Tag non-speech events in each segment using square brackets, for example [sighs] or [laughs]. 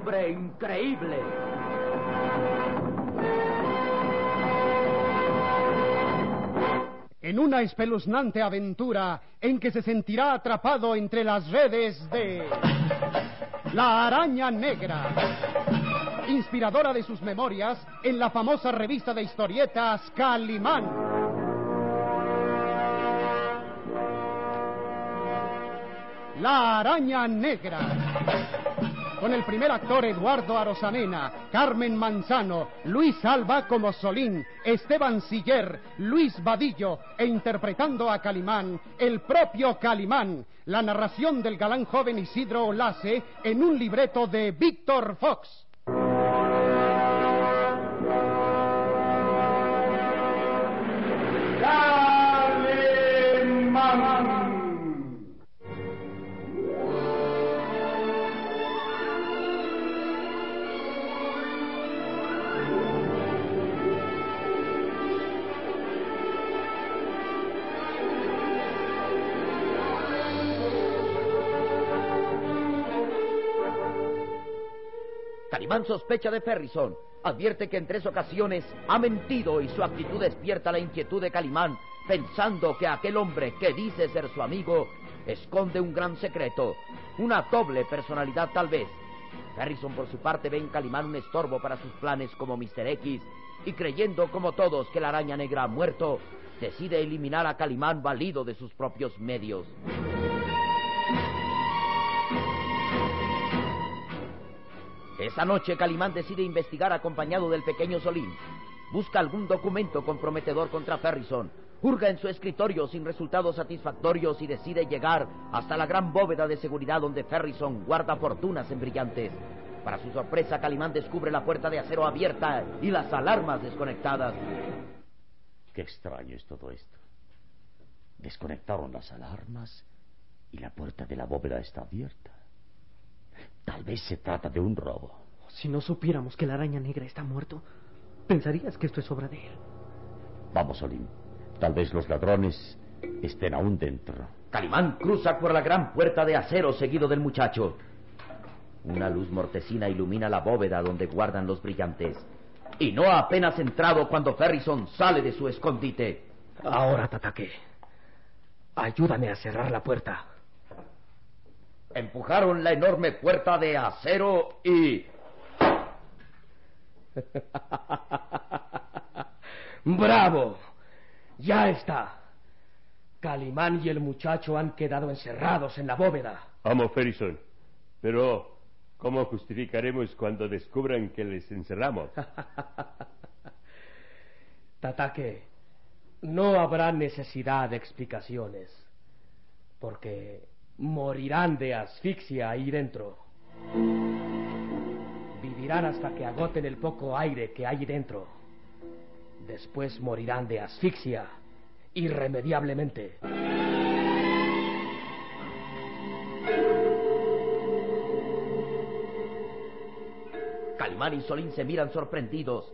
Hombre increíble. En una espeluznante aventura en que se sentirá atrapado entre las redes de La Araña Negra, inspiradora de sus memorias en la famosa revista de historietas Calimán. La Araña Negra. Con el primer actor Eduardo Arosamena, Carmen Manzano, Luis Alba como Solín, Esteban Siller, Luis Vadillo e interpretando a Calimán, el propio Calimán, la narración del galán joven Isidro Olase en un libreto de Víctor Fox. Calimán sospecha de Ferrison. Advierte que en tres ocasiones ha mentido y su actitud despierta la inquietud de Calimán, pensando que aquel hombre que dice ser su amigo esconde un gran secreto, una doble personalidad tal vez. Ferrison por su parte ve en Calimán un estorbo para sus planes como Mr. X y creyendo como todos que la araña negra ha muerto, decide eliminar a Calimán valido de sus propios medios. Esa noche Calimán decide investigar acompañado del pequeño Solín. Busca algún documento comprometedor contra Ferrison. Hurga en su escritorio sin resultados satisfactorios y decide llegar hasta la gran bóveda de seguridad donde Ferrison guarda fortunas en brillantes. Para su sorpresa, Calimán descubre la puerta de acero abierta y las alarmas desconectadas. Qué extraño es todo esto. Desconectaron las alarmas y la puerta de la bóveda está abierta. Tal vez se trata de un robo. Si no supiéramos que la araña negra está muerto, pensarías que esto es obra de él. Vamos, Olim. Tal vez los ladrones estén aún dentro. Calimán cruza por la gran puerta de acero seguido del muchacho. Una luz mortecina ilumina la bóveda donde guardan los brillantes. Y no ha apenas entrado cuando Ferrison sale de su escondite. Ahora, Tatake, ayúdame a cerrar la puerta. Empujaron la enorme puerta de acero y... [laughs] ¡Bravo! Ya está. Calimán y el muchacho han quedado encerrados en la bóveda. Amo Ferrison, pero ¿cómo justificaremos cuando descubran que les encerramos? [laughs] Tatake, no habrá necesidad de explicaciones, porque morirán de asfixia ahí dentro. Vivirán hasta que agoten el poco aire que hay dentro. Después morirán de asfixia irremediablemente. Calimán y Solín se miran sorprendidos.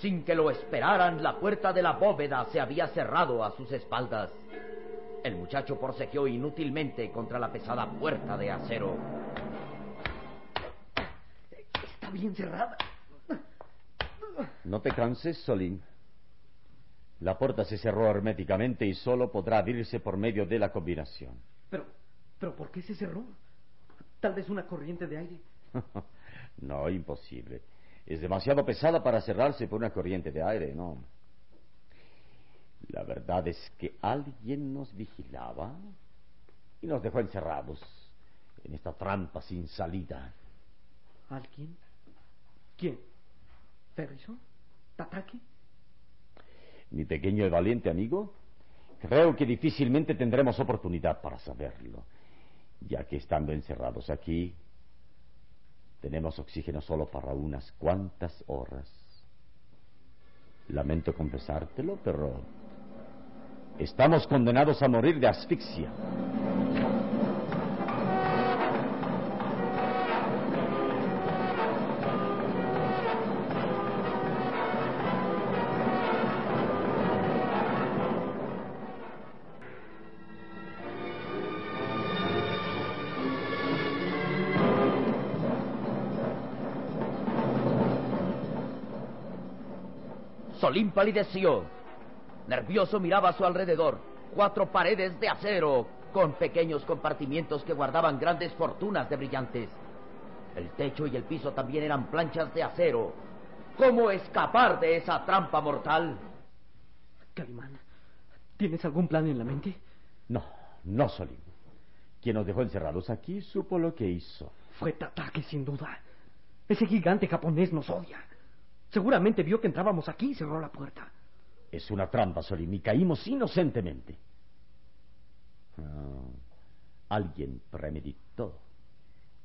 Sin que lo esperaran, la puerta de la bóveda se había cerrado a sus espaldas. El muchacho forcejeó inútilmente contra la pesada puerta de acero. Está bien cerrada. No te canses, Solín. La puerta se cerró herméticamente y solo podrá abrirse por medio de la combinación. Pero, pero ¿por qué se cerró? Tal vez una corriente de aire. [laughs] no, imposible. Es demasiado pesada para cerrarse por una corriente de aire, ¿no? La verdad es que alguien nos vigilaba y nos dejó encerrados en esta trampa sin salida. ¿Alguien? ¿Quién? ¿Ferrison? ¿Tataki? Mi pequeño y valiente amigo, creo que difícilmente tendremos oportunidad para saberlo, ya que estando encerrados aquí, tenemos oxígeno solo para unas cuantas horas. Lamento confesártelo, pero estamos condenados a morir de asfixia. Solín palideció. Nervioso miraba a su alrededor. Cuatro paredes de acero con pequeños compartimientos que guardaban grandes fortunas de brillantes. El techo y el piso también eran planchas de acero. ¿Cómo escapar de esa trampa mortal? Calimán, ¿tienes algún plan en la mente? No, no, Solín. Quien nos dejó encerrados aquí supo lo que hizo. Fue Tatake, sin duda. Ese gigante japonés nos odia. Seguramente vio que entrábamos aquí y cerró la puerta. Es una trampa, Solín, y caímos inocentemente. Ah, alguien premeditó.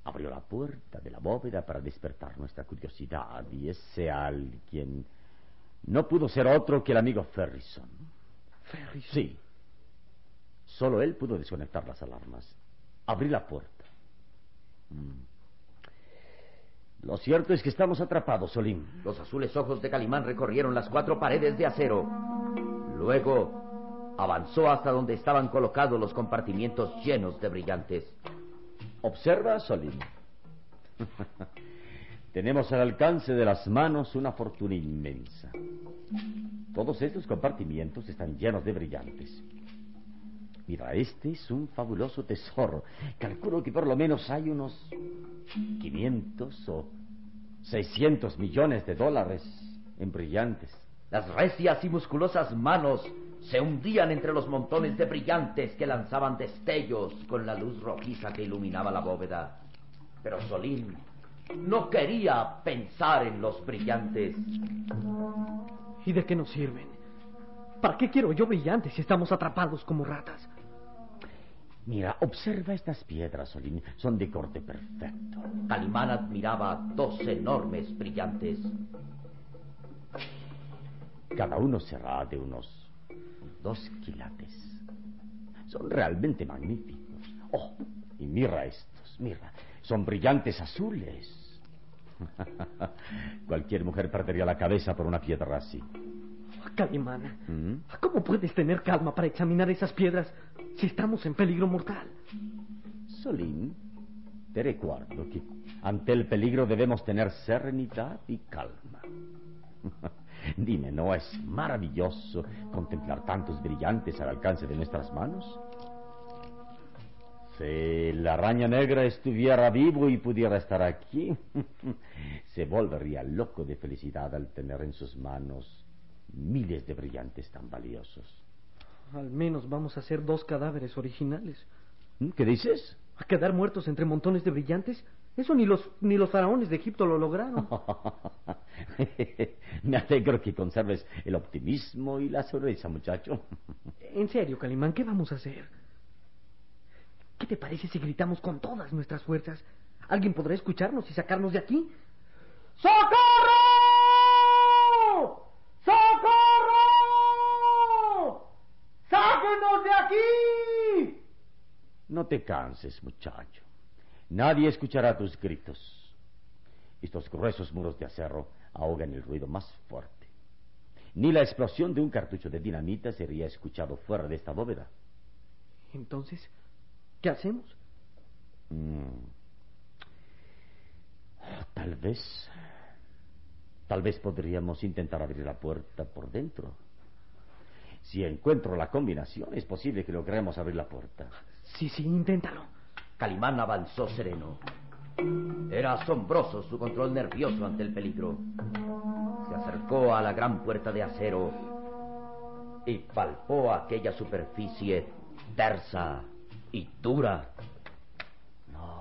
Abrió la puerta de la bóveda para despertar nuestra curiosidad, y ese alguien no pudo ser otro que el amigo Ferrison. ¿Ferrison? Sí. Solo él pudo desconectar las alarmas. Abrí la puerta. Mm. Lo cierto es que estamos atrapados, Solín. Los azules ojos de Calimán recorrieron las cuatro paredes de acero. Luego avanzó hasta donde estaban colocados los compartimientos llenos de brillantes. Observa, Solín. [laughs] Tenemos al alcance de las manos una fortuna inmensa. Todos estos compartimientos están llenos de brillantes. Mira, este es un fabuloso tesoro. Calculo que por lo menos hay unos 500 o 600 millones de dólares en brillantes. Las recias y musculosas manos se hundían entre los montones de brillantes que lanzaban destellos con la luz rojiza que iluminaba la bóveda. Pero Solín no quería pensar en los brillantes. ¿Y de qué nos sirven? ¿Para qué quiero yo brillantes si estamos atrapados como ratas? Mira, observa estas piedras, Solín. Son de corte perfecto. Calimán admiraba dos enormes brillantes. Cada uno será de unos dos quilates. Son realmente magníficos. Oh, y mira estos, mira. Son brillantes azules. [laughs] Cualquier mujer perdería la cabeza por una piedra así. Calimán, ¿Mm? ¿cómo puedes tener calma para examinar esas piedras si estamos en peligro mortal? Solín, te recuerdo que ante el peligro debemos tener serenidad y calma. [laughs] Dime, ¿no es maravilloso contemplar tantos brillantes al alcance de nuestras manos? Si la araña negra estuviera vivo y pudiera estar aquí, [laughs] se volvería loco de felicidad al tener en sus manos miles de brillantes tan valiosos. Al menos vamos a ser dos cadáveres originales. ¿Mm? ¿Qué dices? ¿A quedar muertos entre montones de brillantes? Eso ni los, ni los faraones de Egipto lo lograron. [laughs] Me alegro que conserves el optimismo y la sonrisa, muchacho. en serio, Calimán, ¿qué vamos a hacer? ¿Qué te parece si gritamos con todas nuestras fuerzas? ¿Alguien podrá escucharnos y sacarnos de aquí? ¡Socorro! ¡Sáquenos de aquí! No te canses, muchacho. Nadie escuchará tus gritos. Estos gruesos muros de acero ahogan el ruido más fuerte. Ni la explosión de un cartucho de dinamita sería escuchado fuera de esta bóveda. Entonces, ¿qué hacemos? Mm. Tal vez. Tal vez podríamos intentar abrir la puerta por dentro. Si encuentro la combinación, es posible que logremos abrir la puerta. Sí, sí, inténtalo. Calimán avanzó sereno. Era asombroso su control nervioso ante el peligro. Se acercó a la gran puerta de acero y palpó aquella superficie tersa y dura. No.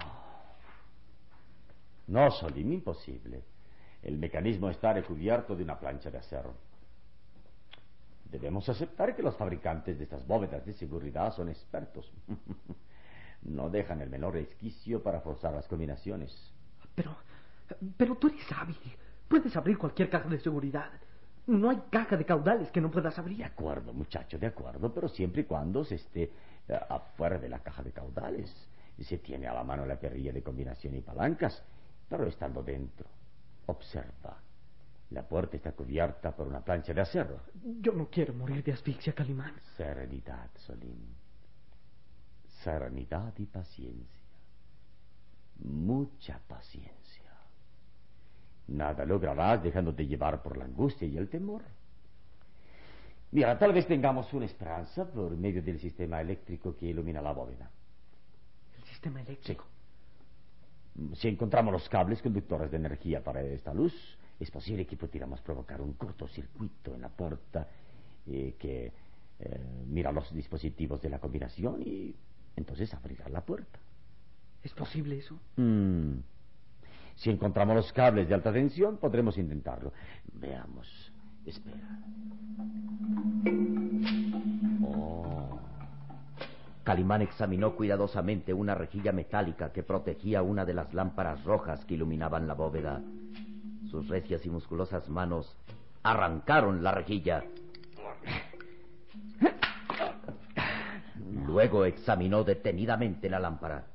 No, Solim, imposible. El mecanismo está recubierto de una plancha de acero. Debemos aceptar que los fabricantes de estas bóvedas de seguridad son expertos. [laughs] no dejan el menor resquicio para forzar las combinaciones. Pero, pero tú eres hábil. Puedes abrir cualquier caja de seguridad. No hay caja de caudales que no puedas abrir. De acuerdo, muchacho, de acuerdo, pero siempre y cuando se esté eh, afuera de la caja de caudales. Se tiene a la mano la perilla de combinación y palancas, pero estando dentro. Observa. La puerta está cubierta por una plancha de acero. Yo no quiero morir de asfixia, Calimán. Serenidad, Solim. Serenidad y paciencia. Mucha paciencia. Nada lograrás dejándote llevar por la angustia y el temor. Mira, tal vez tengamos una esperanza por medio del sistema eléctrico que ilumina la bóveda. ¿El sistema eléctrico? Sí. Si encontramos los cables conductores de energía para esta luz, es posible que pudiéramos provocar un cortocircuito en la puerta eh, que eh, mira los dispositivos de la combinación y entonces abrirá la puerta. ¿Es posible eso? Mm. Si encontramos los cables de alta tensión, podremos intentarlo. Veamos. Espera. Oh. Calimán examinó cuidadosamente una rejilla metálica que protegía una de las lámparas rojas que iluminaban la bóveda. Sus recias y musculosas manos arrancaron la rejilla. Luego examinó detenidamente la lámpara.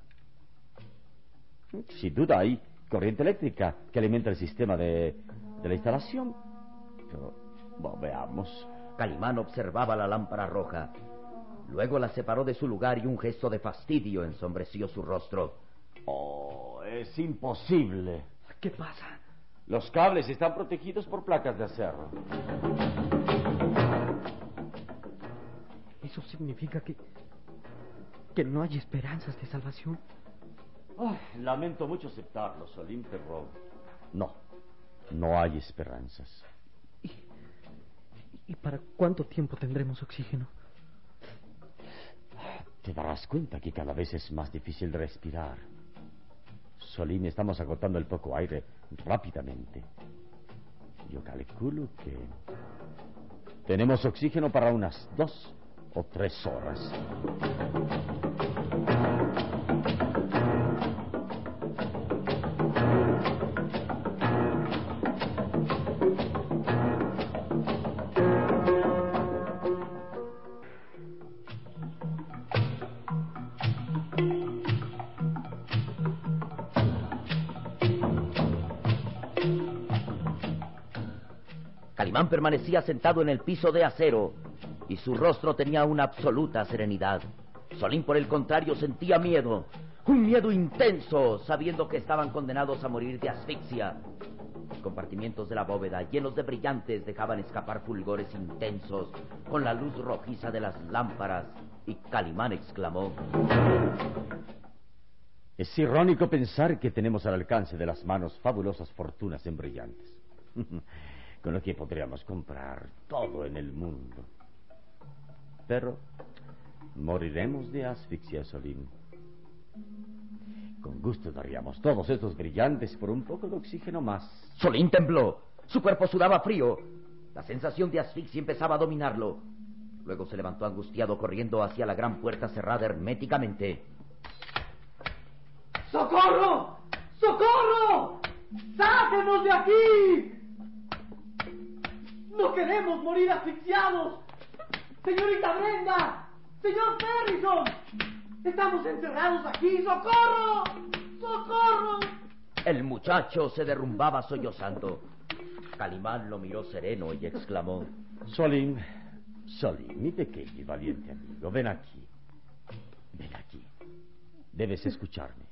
Sin duda hay corriente eléctrica que alimenta el sistema de, de la instalación. Pero bueno, veamos. Calimán observaba la lámpara roja. Luego la separó de su lugar y un gesto de fastidio ensombreció su rostro. Oh, es imposible. ¿Qué pasa? Los cables están protegidos por placas de acero. Eso significa que. que no hay esperanzas de salvación. Lamento mucho aceptarlo, Salim, pero. No, no hay esperanzas. ¿Y, ¿Y para cuánto tiempo tendremos oxígeno? Te darás cuenta que cada vez es más difícil respirar. Solín, estamos agotando el poco aire rápidamente. Yo calculo que tenemos oxígeno para unas dos o tres horas. Calimán permanecía sentado en el piso de acero y su rostro tenía una absoluta serenidad. Solín, por el contrario, sentía miedo, un miedo intenso, sabiendo que estaban condenados a morir de asfixia. Los compartimientos de la bóveda, llenos de brillantes, dejaban escapar fulgores intensos con la luz rojiza de las lámparas, y Calimán exclamó: Es irónico pensar que tenemos al alcance de las manos fabulosas fortunas en brillantes, [laughs] con lo que podríamos comprar todo en el mundo. Pero moriremos de asfixia, Solín. Con gusto daríamos todos estos brillantes por un poco de oxígeno más. Solín tembló. Su cuerpo sudaba frío. La sensación de asfixia empezaba a dominarlo. Luego se levantó angustiado corriendo hacia la gran puerta cerrada herméticamente. ¡Socorro! ¡Socorro! ¡Sáquenos de aquí! ¡No queremos morir asfixiados! ¡Señorita Brenda! ¡Señor Ferrison! ¡Estamos encerrados aquí! ¡Socorro! ¡Socorro! El muchacho se derrumbaba sollozando. Calimán lo miró sereno y exclamó: Solín, Solín, mi pequeño y valiente amigo, ven aquí. Ven aquí. Debes escucharme.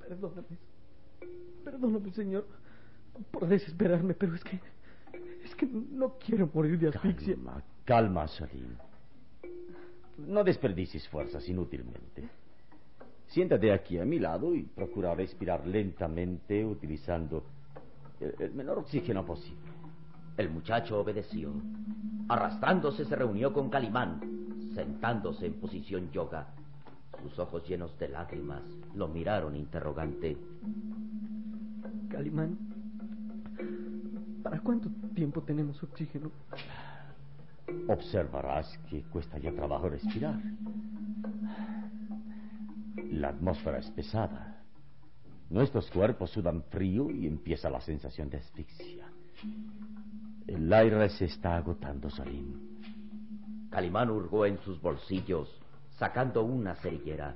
Perdóname. Perdóname, señor, por desesperarme, pero es que. Es que no quiero morir de asfixia. Calma, Calma, Solín. No desperdicies fuerzas inútilmente. Siéntate aquí a mi lado y procura respirar lentamente utilizando el, el menor oxígeno posible. El muchacho obedeció. Arrastrándose se reunió con Calimán, sentándose en posición yoga. Sus ojos llenos de lágrimas lo miraron interrogante. Calimán, ¿para cuánto tiempo tenemos oxígeno? Observarás que cuesta ya trabajo respirar. La atmósfera es pesada. Nuestros cuerpos sudan frío y empieza la sensación de asfixia. El aire se está agotando, Salim. Calimán hurgó en sus bolsillos, sacando una cerillera.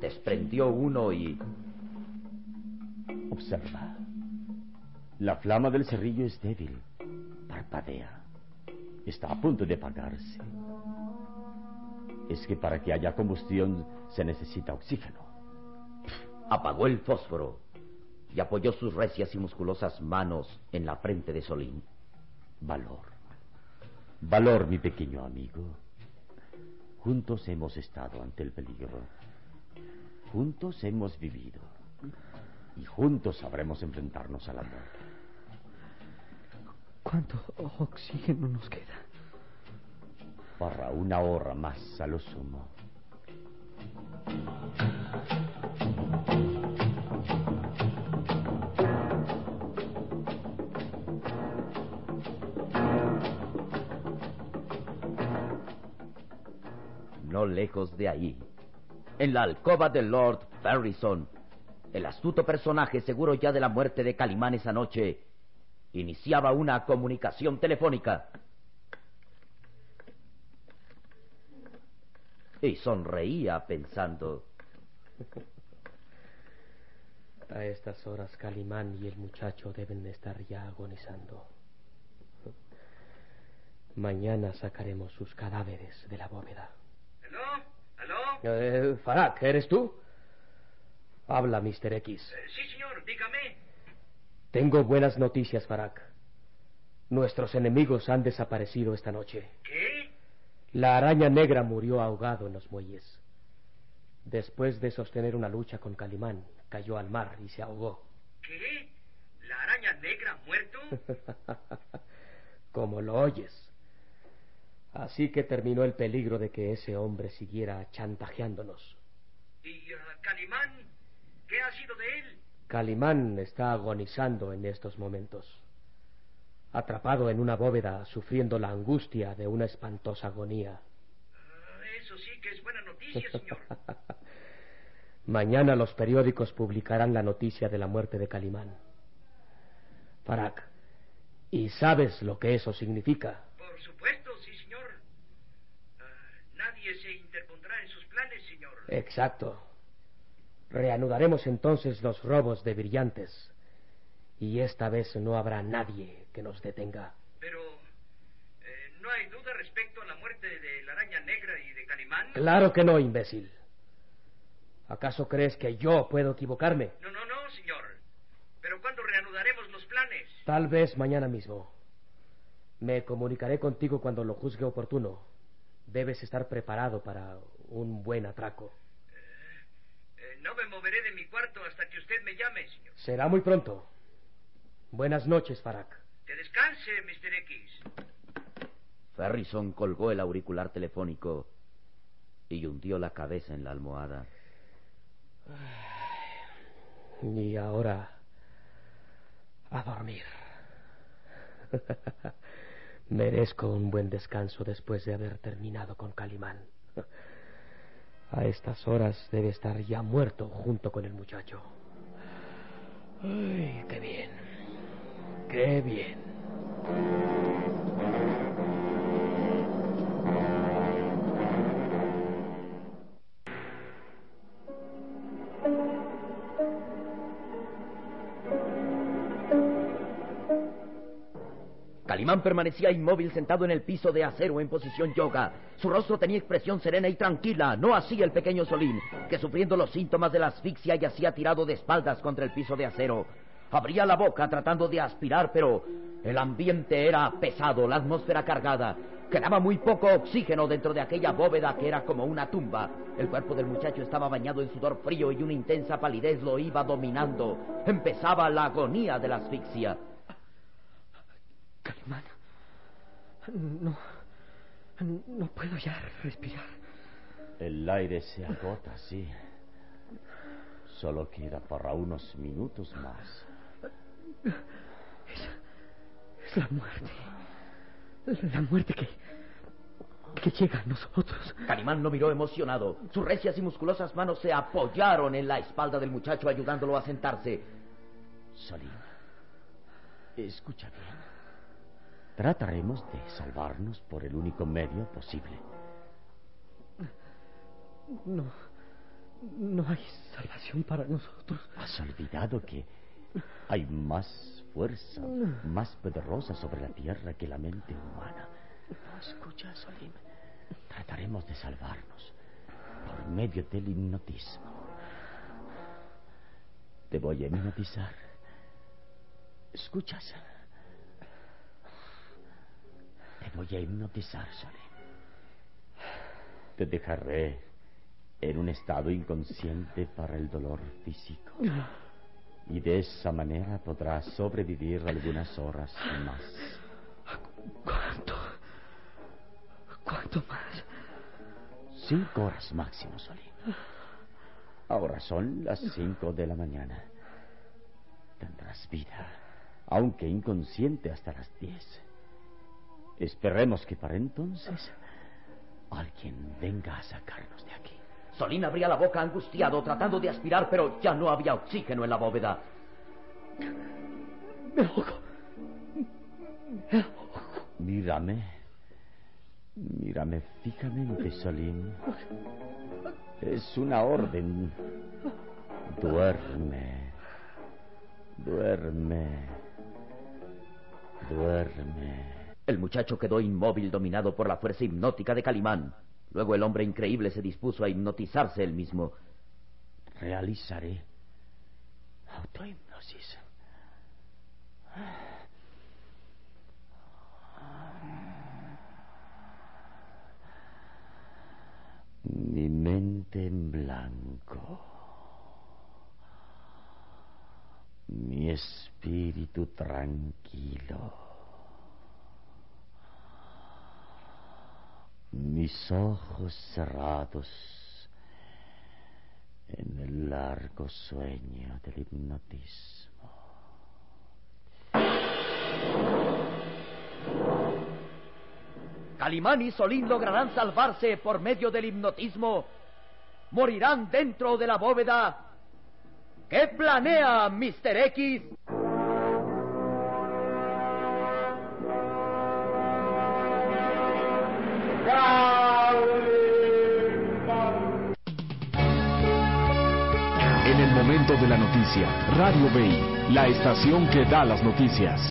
Desprendió uno y... Observa. La flama del cerrillo es débil. Parpadea. Está a punto de apagarse. Es que para que haya combustión se necesita oxígeno. Apagó el fósforo y apoyó sus recias y musculosas manos en la frente de Solín. Valor. Valor, mi pequeño amigo. Juntos hemos estado ante el peligro. Juntos hemos vivido. Y juntos sabremos enfrentarnos a la muerte. ¿Cuánto oxígeno nos queda? Para una hora más a lo sumo. No lejos de ahí, en la alcoba de Lord Ferrison, el astuto personaje seguro ya de la muerte de Calimán esa noche, iniciaba una comunicación telefónica. Y sonreía pensando. A estas horas Calimán y el muchacho deben estar ya agonizando. Mañana sacaremos sus cadáveres de la bóveda. ¿Aló? ¿Aló? Eh, Farak, ¿eres tú? Habla, Mr. X. Eh, sí, señor, dígame. Tengo buenas noticias, Farak. Nuestros enemigos han desaparecido esta noche. ¿Qué? La araña negra murió ahogado en los muelles. Después de sostener una lucha con Calimán, cayó al mar y se ahogó. ¿Qué? ¿La araña negra ha muerto? [laughs] Como lo oyes. Así que terminó el peligro de que ese hombre siguiera chantajeándonos. ¿Y uh, Calimán? ¿Qué ha sido de él? Calimán está agonizando en estos momentos. Atrapado en una bóveda, sufriendo la angustia de una espantosa agonía. Uh, eso sí que es buena noticia, señor. [laughs] Mañana los periódicos publicarán la noticia de la muerte de Calimán. Farak, ¿y sabes lo que eso significa? Por supuesto, sí, señor. Uh, nadie se interpondrá en sus planes, señor. Exacto. Reanudaremos entonces los robos de brillantes. Y esta vez no habrá nadie que nos detenga. Pero eh, no hay duda respecto a la muerte de la araña negra y de Calimán. Claro que no, imbécil. ¿Acaso crees que yo puedo equivocarme? No, no, no, señor. Pero ¿cuándo reanudaremos los planes? Tal vez mañana mismo. Me comunicaré contigo cuando lo juzgue oportuno. Debes estar preparado para un buen atraco. No me moveré de mi cuarto hasta que usted me llame, señor. Será muy pronto. Buenas noches, Farak. Que descanse, Mr. X. Ferrison colgó el auricular telefónico y hundió la cabeza en la almohada. [sighs] Y ahora a dormir. [laughs] Merezco un buen descanso después de haber terminado con Calimán. [laughs] A estas horas debe estar ya muerto junto con el muchacho. Ay, qué bien. Qué bien. Calimán permanecía inmóvil sentado en el piso de acero en posición yoga. Su rostro tenía expresión serena y tranquila, no así el pequeño Solín, que sufriendo los síntomas de la asfixia yacía tirado de espaldas contra el piso de acero. Abría la boca tratando de aspirar, pero el ambiente era pesado, la atmósfera cargada, Quedaba muy poco oxígeno dentro de aquella bóveda que era como una tumba. El cuerpo del muchacho estaba bañado en sudor frío y una intensa palidez lo iba dominando. Empezaba la agonía de la asfixia. Calimán. No. No puedo ya respirar. El aire se agota, sí. Solo queda para unos minutos más. Es, es la muerte. La muerte que, que llega a nosotros. Calimán lo miró emocionado. Sus recias y musculosas manos se apoyaron en la espalda del muchacho ayudándolo a sentarse. Solín, escucha bien. Trataremos de salvarnos por el único medio posible. No. No hay salvación para nosotros. Has olvidado que hay más fuerza, más poderosa sobre la tierra que la mente humana. No escucha, Solim. Trataremos de salvarnos por medio del hipnotismo. Te voy a hipnotizar. ¿Escuchas? Te voy a hipnotizar. Te dejaré en un estado inconsciente para el dolor físico. Y de esa manera podrás sobrevivir algunas horas más. ¿Cuánto? ¿Cuánto más? Cinco horas máximo, Solín. Ahora son las cinco de la mañana. Tendrás vida, aunque inconsciente hasta las diez. Esperemos que para entonces alguien venga a sacarnos de aquí. Solín abría la boca angustiado, tratando de aspirar, pero ya no había oxígeno en la bóveda. Me ahogo. Me ahogo. Mírame. Mírame fijamente, Solín. Es una orden. Duerme. Duerme. Duerme. El muchacho quedó inmóvil, dominado por la fuerza hipnótica de Calimán. Luego el hombre increíble se dispuso a hipnotizarse él mismo. Realizaré autohipnosis. Mi mente en blanco. Mi espíritu tranquilo. Mis ojos cerrados en el largo sueño del hipnotismo. Calimán y Solín lograrán salvarse por medio del hipnotismo. Morirán dentro de la bóveda. ¿Qué planea Mr. X? De la noticia, Radio Bay, la estación que da las noticias.